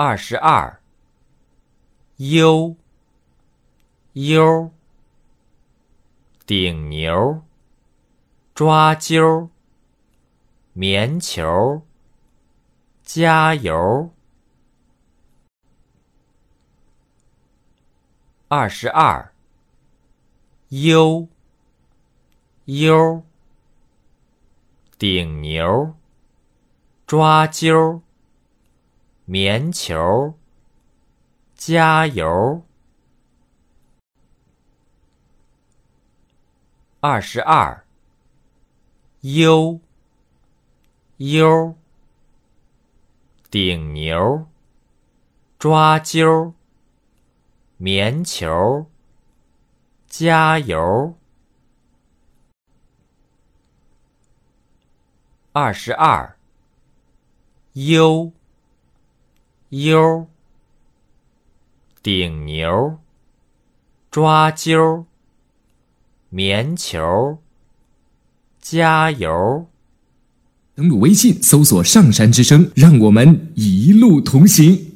二十二。悠悠，顶牛，抓阄，棉球，加油。二十二。悠悠，顶牛，抓阄，棉球。加油！二十二。优优，顶牛，抓阄，棉球，加油！二十二。优悠。顶牛，抓阄，棉球，加油！登录微信，搜索“上山之声”，让我们一路同行。